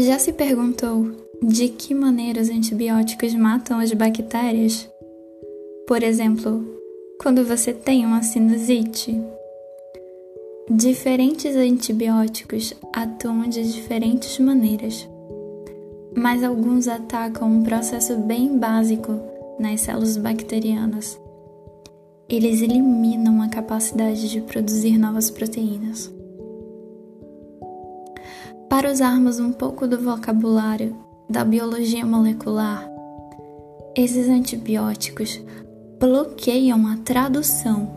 Já se perguntou de que maneira os antibióticos matam as bactérias? Por exemplo, quando você tem uma sinusite. Diferentes antibióticos atuam de diferentes maneiras, mas alguns atacam um processo bem básico nas células bacterianas. Eles eliminam a capacidade de produzir novas proteínas. Para usarmos um pouco do vocabulário da biologia molecular, esses antibióticos bloqueiam a tradução.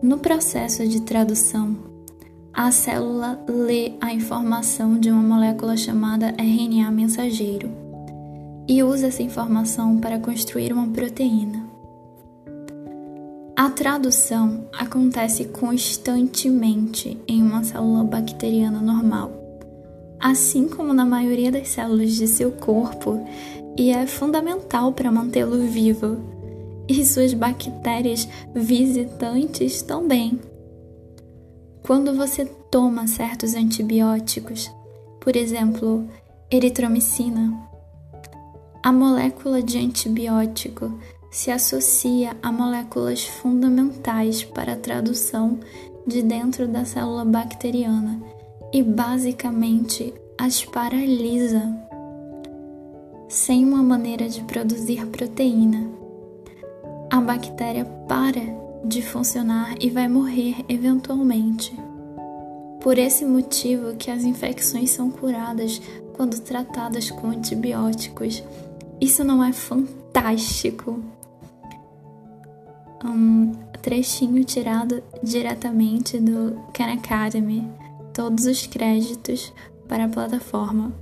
No processo de tradução, a célula lê a informação de uma molécula chamada RNA mensageiro e usa essa informação para construir uma proteína. A tradução acontece constantemente em uma célula bacteriana normal, assim como na maioria das células de seu corpo, e é fundamental para mantê-lo vivo e suas bactérias visitantes também. Quando você toma certos antibióticos, por exemplo, eritromicina, a molécula de antibiótico se associa a moléculas fundamentais para a tradução de dentro da célula bacteriana e basicamente as paralisa, sem uma maneira de produzir proteína a bactéria para de funcionar e vai morrer eventualmente. Por esse motivo que as infecções são curadas quando tratadas com antibióticos. Isso não é fantástico? Um trechinho tirado diretamente do Khan Academy. Todos os créditos para a plataforma